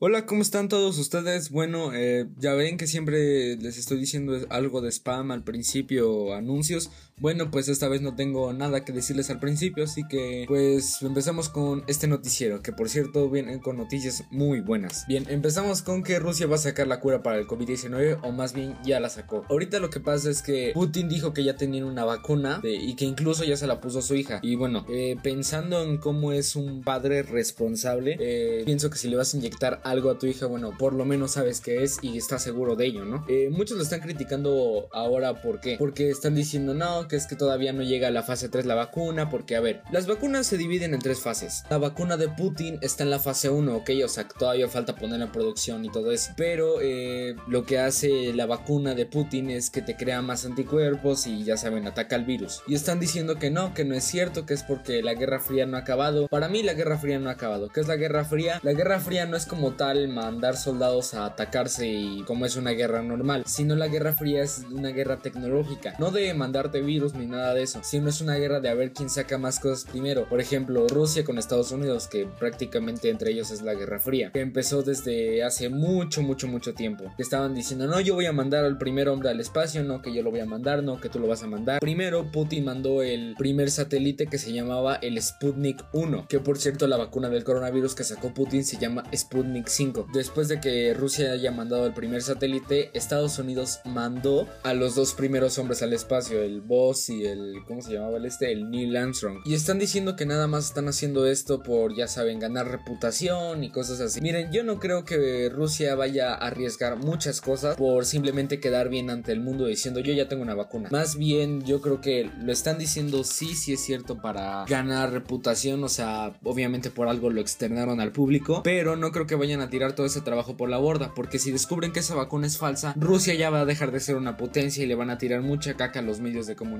Hola, ¿cómo están todos ustedes? Bueno, eh, ya ven que siempre les estoy diciendo algo de spam al principio, anuncios. Bueno, pues esta vez no tengo nada que decirles al principio, así que pues empezamos con este noticiero, que por cierto viene con noticias muy buenas. Bien, empezamos con que Rusia va a sacar la cura para el COVID-19, o más bien ya la sacó. Ahorita lo que pasa es que Putin dijo que ya tenían una vacuna y que incluso ya se la puso a su hija. Y bueno, eh, pensando en cómo es un padre responsable, eh, pienso que si le vas a inyectar algo a tu hija, bueno, por lo menos sabes qué es y estás seguro de ello, ¿no? Eh, muchos lo están criticando ahora, ¿por qué? Porque están diciendo, no, que es que todavía no llega a la fase 3 la vacuna, porque a ver, las vacunas se dividen en tres fases. La vacuna de Putin está en la fase 1, ok, o sea, todavía falta ponerla en producción y todo eso. Pero eh, lo que hace la vacuna de Putin es que te crea más anticuerpos y ya saben, ataca al virus. Y están diciendo que no, que no es cierto, que es porque la Guerra Fría no ha acabado. Para mí la Guerra Fría no ha acabado. ¿Qué es la Guerra Fría? La Guerra Fría no es como tal mandar soldados a atacarse y como es una guerra normal, sino la Guerra Fría es una guerra tecnológica, no de mandarte virus ni nada de eso, sino es una guerra de a ver quién saca más cosas primero. Por ejemplo, Rusia con Estados Unidos, que prácticamente entre ellos es la Guerra Fría, que empezó desde hace mucho, mucho, mucho tiempo. Que estaban diciendo, no, yo voy a mandar al primer hombre al espacio, no, que yo lo voy a mandar, no, que tú lo vas a mandar. Primero, Putin mandó el primer satélite que se llamaba el Sputnik 1, que por cierto la vacuna del coronavirus que sacó Putin se llama Sputnik 5. Después de que Rusia haya mandado el primer satélite, Estados Unidos mandó a los dos primeros hombres al espacio, el Y el, ¿cómo se llamaba el este? El Neil Armstrong. Y están diciendo que nada más están haciendo esto por, ya saben, ganar reputación y cosas así. Miren, yo no creo que Rusia vaya a arriesgar muchas cosas por simplemente quedar bien ante el mundo diciendo yo ya tengo una vacuna. Más bien, yo creo que lo están diciendo sí, sí es cierto para ganar reputación, o sea, obviamente por algo lo externaron al público, pero no creo que vayan a tirar todo ese trabajo por la borda, porque si descubren que esa vacuna es falsa, Rusia ya va a dejar de ser una potencia y le van a tirar mucha caca a los medios de comunicación.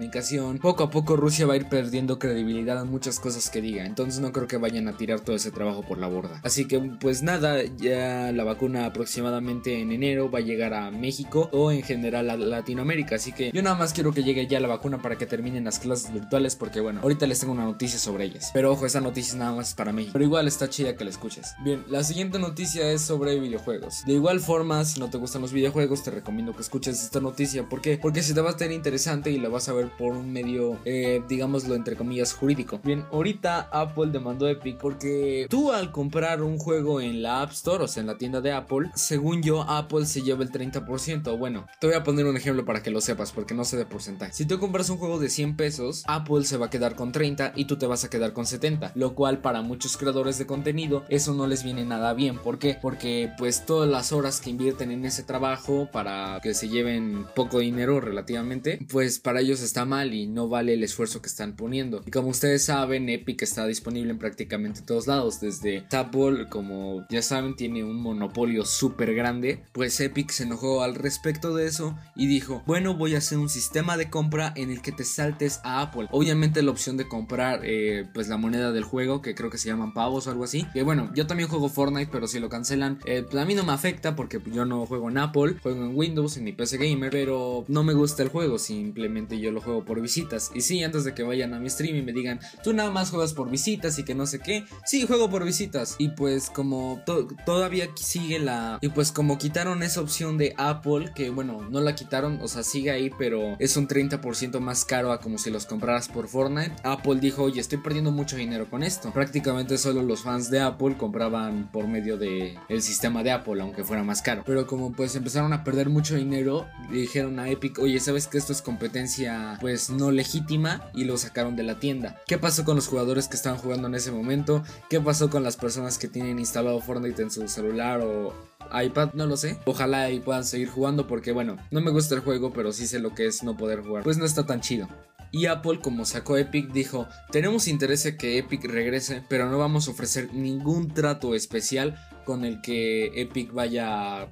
Poco a poco Rusia va a ir perdiendo credibilidad en muchas cosas que diga, entonces no creo que vayan a tirar todo ese trabajo por la borda. Así que pues nada, ya la vacuna aproximadamente en enero va a llegar a México o en general a Latinoamérica, así que yo nada más quiero que llegue ya la vacuna para que terminen las clases virtuales porque bueno, ahorita les tengo una noticia sobre ellas. Pero ojo, esa noticia nada más es para México, pero igual está chida que la escuches. Bien, la siguiente noticia es sobre videojuegos. De igual forma, si no te gustan los videojuegos, te recomiendo que escuches esta noticia. ¿Por qué? Porque si te va a tener interesante y la vas a ver por un medio, eh, digámoslo entre comillas, jurídico. Bien, ahorita Apple demandó a Epic porque tú al comprar un juego en la App Store, o sea, en la tienda de Apple, según yo, Apple se lleva el 30%. Bueno, te voy a poner un ejemplo para que lo sepas, porque no sé de porcentaje. Si tú compras un juego de 100 pesos, Apple se va a quedar con 30 y tú te vas a quedar con 70, lo cual para muchos creadores de contenido eso no les viene nada bien. ¿Por qué? Porque pues todas las horas que invierten en ese trabajo para que se lleven poco dinero relativamente, pues para ellos está mal y no vale el esfuerzo que están poniendo. Y como ustedes saben, Epic está disponible en prácticamente todos lados, desde Apple, como ya saben, tiene un monopolio súper grande, pues Epic se enojó al respecto de eso y dijo, bueno, voy a hacer un sistema de compra en el que te saltes a Apple. Obviamente la opción de comprar eh, pues la moneda del juego, que creo que se llaman pavos o algo así. Que bueno, yo también juego Fortnite, pero si lo cancelan, eh, pues a mí no me afecta porque yo no juego en Apple, juego en Windows, en mi PC Gamer, pero no me gusta el juego, simplemente yo lo juego por visitas. Y sí, antes de que vayan a mi stream y me digan, tú nada más juegas por visitas y que no sé qué, sí, juego por visitas. Y pues como todavía sigue la... Y pues como quitaron esa opción de Apple, que bueno, no la quitaron, o sea, sigue ahí, pero es un 30% más caro a como si los compraras por Fortnite. Apple dijo, oye, estoy perdiendo mucho dinero con esto. Prácticamente solo los fans de Apple compraban por medio de el sistema de Apple, aunque fuera más caro. Pero como pues empezaron a perder mucho dinero, dijeron a Epic, oye, ¿sabes que esto es competencia pues no legítima? Y lo sacaron de la tienda. ¿Qué pasó con los jugadores que estaban jugando en ese momento? ¿Qué pasó con las personas que tienen instalado Fortnite en su celular o iPad, no lo sé. Ojalá y puedan seguir jugando porque bueno, no me gusta el juego, pero sí sé lo que es no poder jugar. Pues no está tan chido. Y Apple, como sacó Epic, dijo, tenemos interés en que Epic regrese, pero no vamos a ofrecer ningún trato especial con el que Epic vaya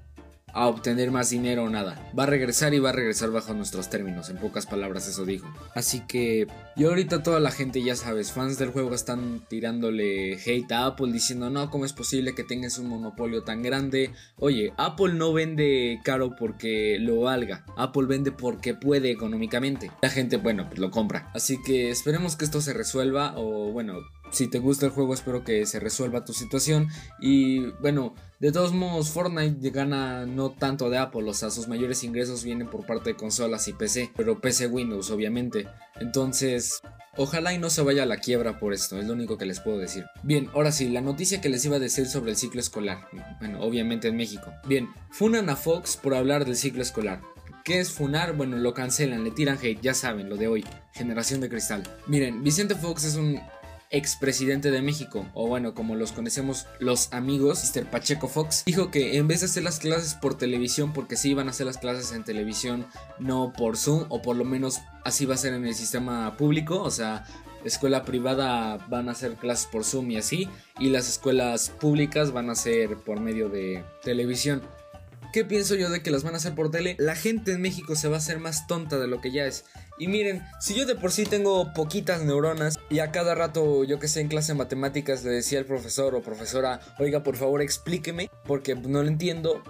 a obtener más dinero o nada. Va a regresar y va a regresar bajo nuestros términos, en pocas palabras eso dijo. Así que yo ahorita toda la gente, ya sabes, fans del juego están tirándole hate a Apple diciendo, no, ¿cómo es posible que tengas un monopolio tan grande? Oye, Apple no vende caro porque lo valga, Apple vende porque puede económicamente. La gente, bueno, pues lo compra. Así que esperemos que esto se resuelva o bueno, si te gusta el juego espero que se resuelva tu situación y bueno, de todos modos Fortnite gana no tanto de Apple, o sea, sus mayores ingresos vienen por parte de consolas y PC, pero PC Windows obviamente. Entonces, ojalá y no se vaya a la quiebra por esto, es lo único que les puedo decir. Bien, ahora sí, la noticia que les iba a decir sobre el ciclo escolar, bueno, obviamente en México. Bien, funan a Fox por hablar del ciclo escolar. ¿Qué es funar? Bueno, lo cancelan, le tiran hate, ya saben, lo de hoy, generación de cristal. Miren, Vicente Fox es un expresidente de México, o bueno, como los conocemos los amigos, Mr. Pacheco Fox, dijo que en vez de hacer las clases por televisión, porque sí iban a hacer las clases en televisión, no por Zoom, o por lo menos así va a ser en el sistema público, o sea, escuela privada van a hacer clases por Zoom y así, y las escuelas públicas van a ser por medio de televisión. ¿Qué pienso yo de que las van a hacer por tele? La gente en México se va a hacer más tonta de lo que ya es. Y miren, si yo de por sí tengo poquitas neuronas y a cada rato, yo que sé, en clase de matemáticas le decía al profesor o profesora, oiga, por favor explíqueme, porque no lo entiendo,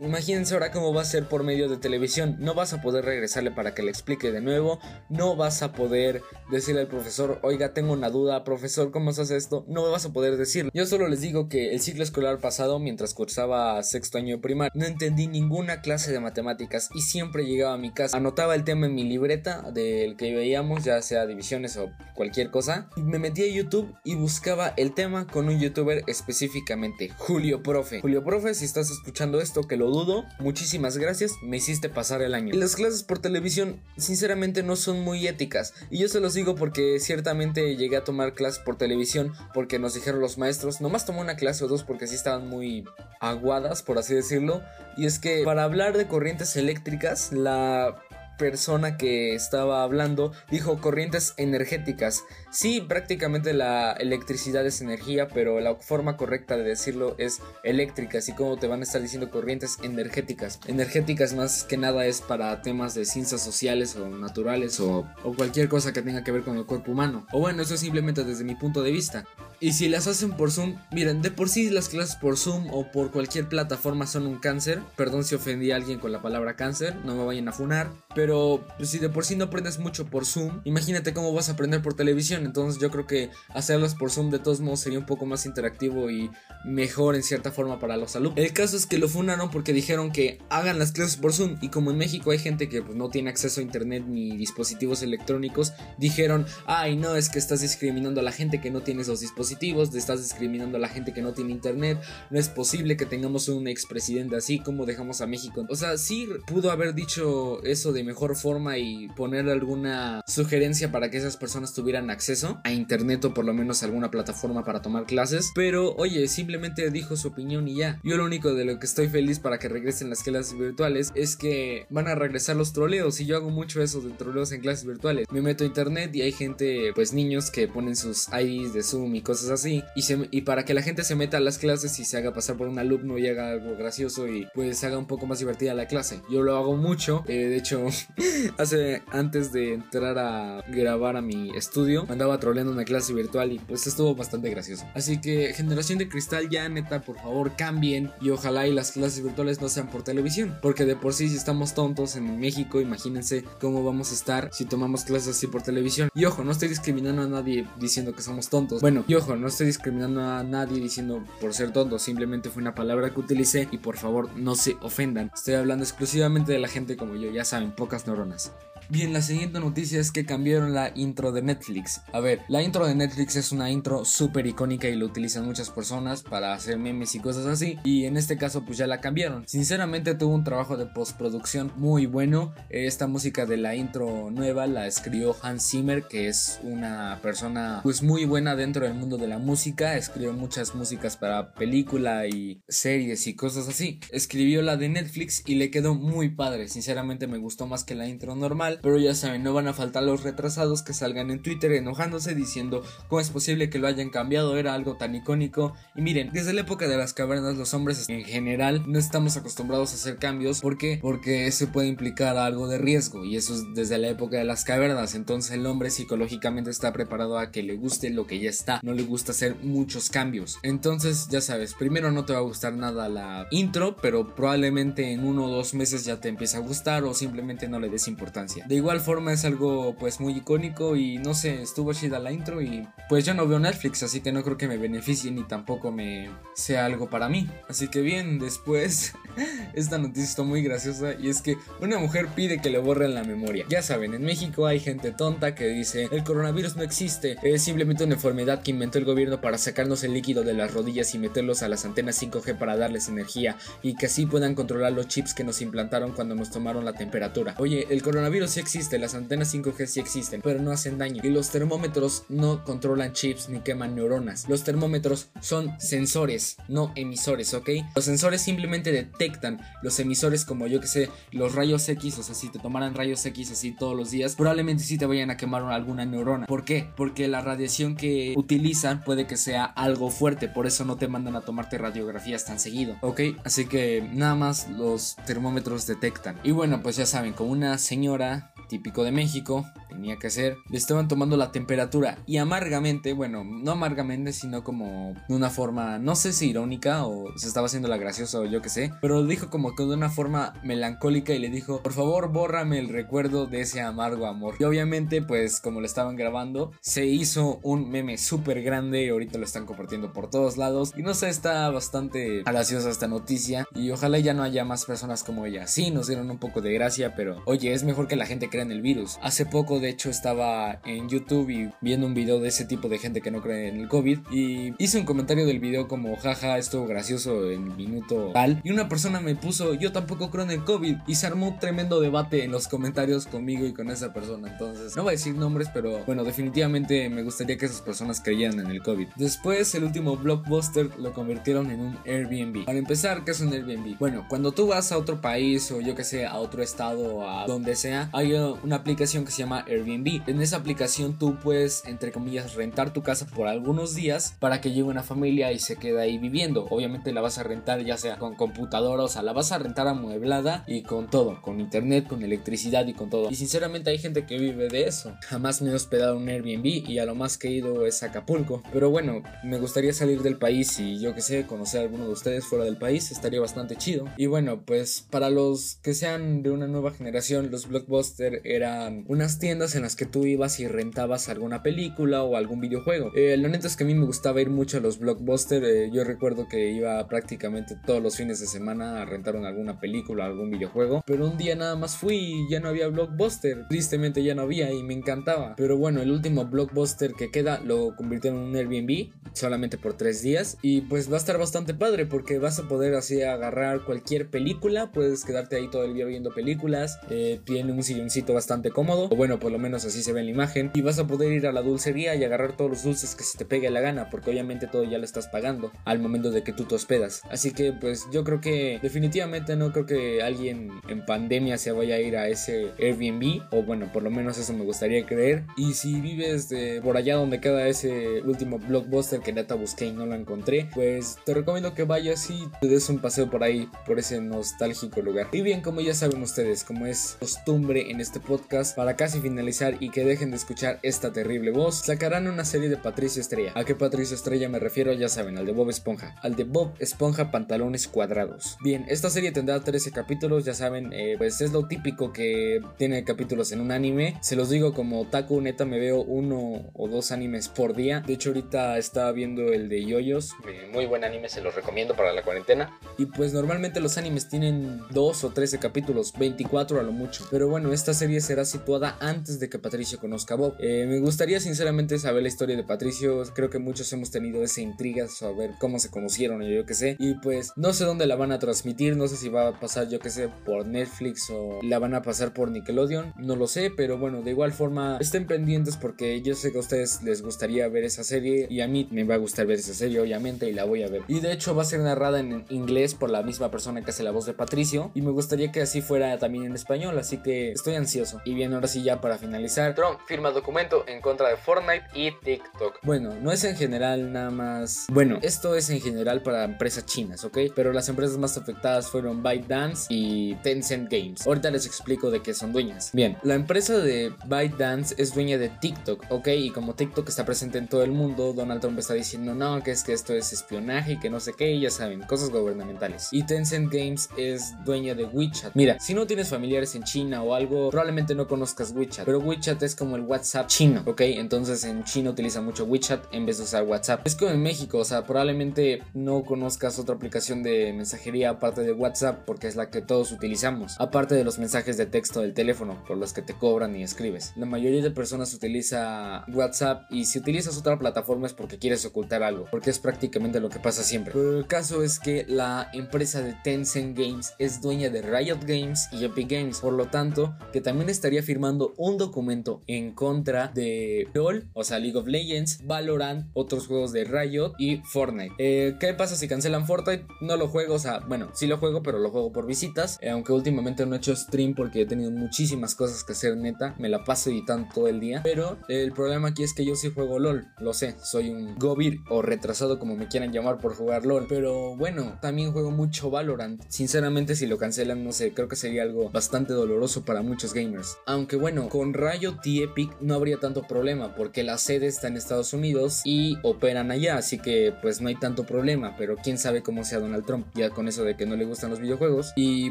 Imagínense ahora cómo va a ser por medio de televisión. No vas a poder regresarle para que le explique de nuevo. No vas a poder decirle al profesor, oiga, tengo una duda, profesor, ¿cómo se hace esto? No vas a poder decirle. Yo solo les digo que el ciclo escolar pasado, mientras cursaba sexto año de primaria, no entendí ninguna clase de matemáticas y siempre llegaba a mi casa, anotaba el tema en mi libreta del que veíamos, ya sea divisiones o cualquier cosa, y me metía a YouTube y buscaba el tema con un youtuber específicamente, Julio Profe. Julio Profe, si estás escuchando esto, que lo dudo. Muchísimas gracias, me hiciste pasar el año. Las clases por televisión, sinceramente, no son muy éticas. Y yo se los digo porque ciertamente llegué a tomar clases por televisión porque nos dijeron los maestros. Nomás tomé una clase o dos porque sí estaban muy aguadas, por así decirlo. Y es que para hablar de corrientes eléctricas, la persona que estaba hablando dijo corrientes energéticas. Sí, prácticamente la electricidad es energía, pero la forma correcta de decirlo es eléctrica, así como te van a estar diciendo corrientes energéticas. Energéticas más que nada es para temas de ciencias sociales o naturales o, o cualquier cosa que tenga que ver con el cuerpo humano. O bueno, eso es simplemente desde mi punto de vista. Y si las hacen por Zoom, miren, de por sí las clases por Zoom o por cualquier plataforma son un cáncer. Perdón si ofendí a alguien con la palabra cáncer, no me vayan a funar. Pero pues, si de por sí no aprendes mucho por Zoom, imagínate cómo vas a aprender por televisión. Entonces yo creo que hacerlas por Zoom de todos modos sería un poco más interactivo y mejor en cierta forma para los alumnos. El caso es que lo funaron porque dijeron que hagan las clases por Zoom. Y como en México hay gente que pues, no tiene acceso a internet ni dispositivos electrónicos, dijeron, ay no, es que estás discriminando a la gente que no tiene esos dispositivos dispositivos, estás discriminando a la gente que no tiene internet, no es posible que tengamos un expresidente así como dejamos a México. O sea, sí pudo haber dicho eso de mejor forma y poner alguna sugerencia para que esas personas tuvieran acceso a internet o por lo menos alguna plataforma para tomar clases, pero oye, simplemente dijo su opinión y ya. Yo lo único de lo que estoy feliz para que regresen las clases virtuales es que van a regresar los troleos y yo hago mucho eso de troleos en clases virtuales. Me meto a internet y hay gente, pues niños que ponen sus IDs de Zoom y cosas así. Y, y para que la gente se meta a las clases y se haga pasar por un alumno y haga algo gracioso y pues haga un poco más divertida la clase. Yo lo hago mucho. Eh, de hecho, hace antes de entrar a grabar a mi estudio, andaba troleando una clase virtual y pues estuvo bastante gracioso. Así que generación de cristal ya neta, por favor cambien y ojalá y las clases virtuales no sean por televisión. Porque de por sí si estamos tontos en México, imagínense cómo vamos a estar si tomamos clases así por televisión. Y ojo, no estoy discriminando a nadie diciendo que somos tontos. Bueno, y no estoy discriminando a nadie diciendo por ser tonto, simplemente fue una palabra que utilicé y por favor no se ofendan. Estoy hablando exclusivamente de la gente como yo, ya saben, pocas neuronas. Bien, la siguiente noticia es que cambiaron la intro de Netflix. A ver, la intro de Netflix es una intro súper icónica y lo utilizan muchas personas para hacer memes y cosas así. Y en este caso pues ya la cambiaron. Sinceramente tuvo un trabajo de postproducción muy bueno. Esta música de la intro nueva la escribió Hans Zimmer, que es una persona pues muy buena dentro del mundo de la música. Escribió muchas músicas para película y series y cosas así. Escribió la de Netflix y le quedó muy padre. Sinceramente me gustó más que la intro normal pero ya saben, no van a faltar los retrasados que salgan en Twitter enojándose diciendo cómo es posible que lo hayan cambiado, era algo tan icónico. Y miren, desde la época de las cavernas los hombres en general no estamos acostumbrados a hacer cambios. ¿Por qué? Porque eso puede implicar algo de riesgo y eso es desde la época de las cavernas. Entonces el hombre psicológicamente está preparado a que le guste lo que ya está, no le gusta hacer muchos cambios. Entonces ya sabes, primero no te va a gustar nada la intro, pero probablemente en uno o dos meses ya te empieza a gustar o simplemente no le des importancia. De igual forma es algo pues muy icónico y no sé, estuvo chida la intro y pues yo no veo Netflix, así que no creo que me beneficie ni tampoco me sea algo para mí. Así que bien, después esta noticia está muy graciosa y es que una mujer pide que le borren la memoria. Ya saben, en México hay gente tonta que dice el coronavirus no existe, es simplemente una enfermedad que inventó el gobierno para sacarnos el líquido de las rodillas y meterlos a las antenas 5G para darles energía y que así puedan controlar los chips que nos implantaron cuando nos tomaron la temperatura. Oye, el coronavirus sí existe, las antenas 5G sí existen, pero no hacen daño y los termómetros no controlan chips ni queman neuronas. Los termómetros son sensores, no emisores, ¿ok? Los sensores simplemente detectan los emisores como yo que sé, los rayos X, o sea, si te tomaran rayos X así todos los días, probablemente sí te vayan a quemar alguna neurona. ¿Por qué? Porque la radiación que utilizan puede que sea algo fuerte, por eso no te mandan a tomarte radiografías tan seguido, ¿ok? Así que nada más los termómetros detectan. Y bueno, pues ya saben, como una señora típico de México, tenía que ser, le estaban tomando la temperatura y amargamente, bueno, no amargamente, sino como de una forma, no sé si irónica o se estaba haciendo la graciosa o yo que sé, pero lo dijo como que de una forma melancólica y le dijo, por favor, bórrame el recuerdo de ese amargo amor. Y obviamente, pues como lo estaban grabando, se hizo un meme súper grande y ahorita lo están compartiendo por todos lados. Y no sé, está bastante graciosa esta noticia y ojalá ya no haya más personas como ella. Sí, nos dieron un poco de gracia, pero oye, es mejor que la gente crea en el virus. Hace poco, de hecho, estaba en YouTube y viendo un video de ese tipo de gente que no cree en el COVID y hice un comentario del video como jaja, estuvo gracioso en minuto tal y una persona me puso yo tampoco creo en el COVID y se armó un tremendo debate en los comentarios conmigo y con esa persona. Entonces, no voy a decir nombres, pero bueno, definitivamente me gustaría que esas personas creyeran en el COVID. Después, el último blockbuster lo convirtieron en un Airbnb. Para empezar, ¿qué es un Airbnb? Bueno, cuando tú vas a otro país o yo que sé, a otro estado o a donde sea, hay una aplicación que se llama Airbnb. En esa aplicación tú puedes, entre comillas, rentar tu casa por algunos días para que llegue una familia y se quede ahí viviendo. Obviamente la vas a rentar ya sea con computadora, o sea, la vas a rentar amueblada y con todo, con internet, con electricidad y con todo. Y sinceramente hay gente que vive de eso. Jamás me he hospedado en un Airbnb y a lo más que he ido es Acapulco. Pero bueno, me gustaría salir del país y yo que sé, conocer a alguno de ustedes fuera del país, estaría bastante chido. Y bueno, pues para los que sean de una nueva generación, los blockbuster eran unas tiendas en las que tú ibas y rentabas alguna película o algún videojuego. Eh, lo neto es que a mí me gustaba ir mucho a los blockbuster. Eh, yo recuerdo que iba prácticamente todos los fines de semana a rentar alguna película, algún videojuego. Pero un día nada más fui y ya no había blockbuster. Tristemente ya no había y me encantaba. Pero bueno, el último blockbuster que queda lo convirtieron en un Airbnb solamente por tres días. Y pues va a estar bastante padre porque vas a poder así agarrar cualquier película. Puedes quedarte ahí todo el día viendo películas. Eh, tiene un silloncito bastante cómodo. O bueno, por lo menos así se ve en la imagen. Y vas a poder ir a la dulcería y agarrar todos los dulces que se te pegue la gana. Porque obviamente todo ya lo estás pagando al momento de que tú te hospedas. Así que pues yo creo que definitivamente no creo que alguien en pandemia se vaya a ir a ese Airbnb. O bueno, por lo menos eso me gustaría creer. Y si vives de por allá donde queda ese último blockbuster que neta busqué y no lo encontré, pues te recomiendo que vayas y te des un paseo por ahí, por ese nostálgico lugar. Y bien, como ya saben ustedes, como es costumbre en este podcast, para casi finalizar y que dejen de escuchar esta terrible voz, sacarán una serie de Patricio Estrella. ¿A qué Patricio Estrella me refiero? Ya saben, al de Bob Esponja. Al de Bob Esponja Pantalones Cuadrados. Bien, esta serie tendrá 13 capítulos, ya saben, eh, pues es lo típico que tiene capítulos en un anime. Se los digo como Taku, neta me veo uno o dos animes por día. De hecho, ahorita estaba viendo el de Yoyos. Muy buen anime, se los recomiendo para la cuarentena. Y pues normalmente los animes tienen 2 o 13 capítulos, 24 a lo mucho. Pero bueno, esta serie será situada antes de que Patricio conozca a Bob. Eh, me gustaría sinceramente saber la historia de Patricio. Creo que muchos hemos tenido esa intriga, saber cómo se conocieron o yo qué sé. Y pues no sé dónde la van a transmitir, no sé si va a pasar yo qué sé por Netflix o la van a pasar por Nickelodeon. No lo sé, pero bueno, de igual forma estén pendientes porque yo sé que a ustedes les gustaría ver esa serie y a mí me va a gustar ver esa serie obviamente y la voy a ver. Y de hecho va a ser narrada en inglés por la misma persona que hace la voz de Patricio y me gustaría que así fuera también en español, así que estoy ansioso. Y bien, ahora sí ya para finalizar, Trump firma documento en contra de Fortnite y TikTok. Bueno, no es en general nada más. Bueno, esto es en general para empresas chinas, ¿ok? Pero las empresas más afectadas fueron ByteDance y Tencent Games. Ahorita les explico de qué son dueñas. Bien, la empresa de ByteDance es dueña de TikTok, ¿ok? Y como TikTok está presente en todo el mundo, Donald Trump está diciendo no, que es que esto es espionaje y que no sé qué, ya saben, cosas gubernamentales. Y Tencent Games es dueña de WeChat. Mira, si no tienes familiares en China o algo, probablemente no conozcas WeChat, pero WeChat es como el WhatsApp chino, ¿ok? Entonces en China utiliza mucho WeChat en vez de usar WhatsApp. Es como en México, o sea, probablemente no conozcas otra aplicación de mensajería aparte de WhatsApp porque es la que todos utilizamos, aparte de los mensajes de texto del teléfono por los que te cobran y escribes. La mayoría de personas utiliza WhatsApp y si utilizas otra plataforma es porque quieres ocultar algo, porque es prácticamente lo que pasa siempre. Pero el caso es que la empresa de Tencent Games es dueña de Riot Games y Epic Games, por lo tanto, que también estaría firmando un documento en contra de LOL, o sea, League of Legends, Valorant, otros juegos de Riot y Fortnite. Eh, ¿Qué pasa si cancelan Fortnite? No lo juego, o sea, bueno, sí lo juego, pero lo juego por visitas, eh, aunque últimamente no he hecho stream porque he tenido muchísimas cosas que hacer, neta, me la paso editando todo el día, pero el problema aquí es que yo sí juego LOL, lo sé, soy un Gobir o retrasado como me quieran llamar por jugar LOL, pero bueno, también juego mucho Valorant. Sinceramente, si lo cancelan, no sé, creo que sería algo bastante doloroso para muchos gamers. Aunque bueno, con Riot y Epic no habría tanto problema porque la sede está en Estados Unidos y operan allá, así que pues no hay tanto problema, pero quién sabe cómo sea Donald Trump, ya con eso de que no le gustan los videojuegos. Y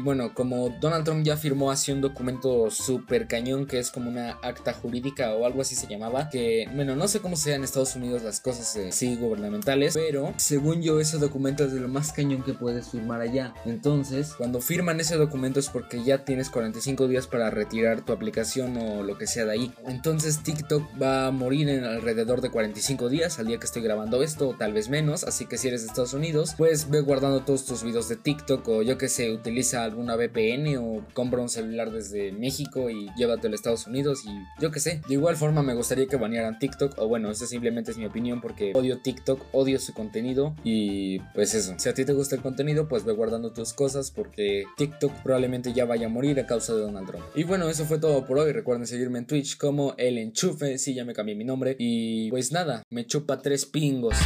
bueno, como Donald Trump ya firmó así un documento súper cañón que es como una acta jurídica o algo así se llamaba, que bueno, no sé cómo sea en Estados Unidos las cosas así gubernamentales, pero según yo ese documento es de lo más cañón que puedes firmar allá. Entonces, cuando firman ese documento es porque ya tienes 45 días para retirar tu aplicación o lo que sea de ahí. Entonces TikTok va a morir en alrededor de 45 días al día que estoy grabando esto, o tal vez menos, así que si eres de Estados Unidos, pues ve guardando todos tus videos de TikTok o yo que sé, utiliza alguna VPN o compra un celular desde México y llévatelo a Estados Unidos y yo que sé. De igual forma me gustaría que banearan TikTok o bueno, esa simplemente es mi opinión porque odio TikTok, odio su contenido y pues eso. Si a ti te gusta el contenido, pues ve guardando tus cosas porque TikTok probablemente ya vaya a morir a causa de Donald Trump. Y bueno, eso fue todo por hoy. Recuerden seguirme en Twitch como El Enchufe, si ya me cambié mi nombre. Y pues nada, me chupa tres pingos.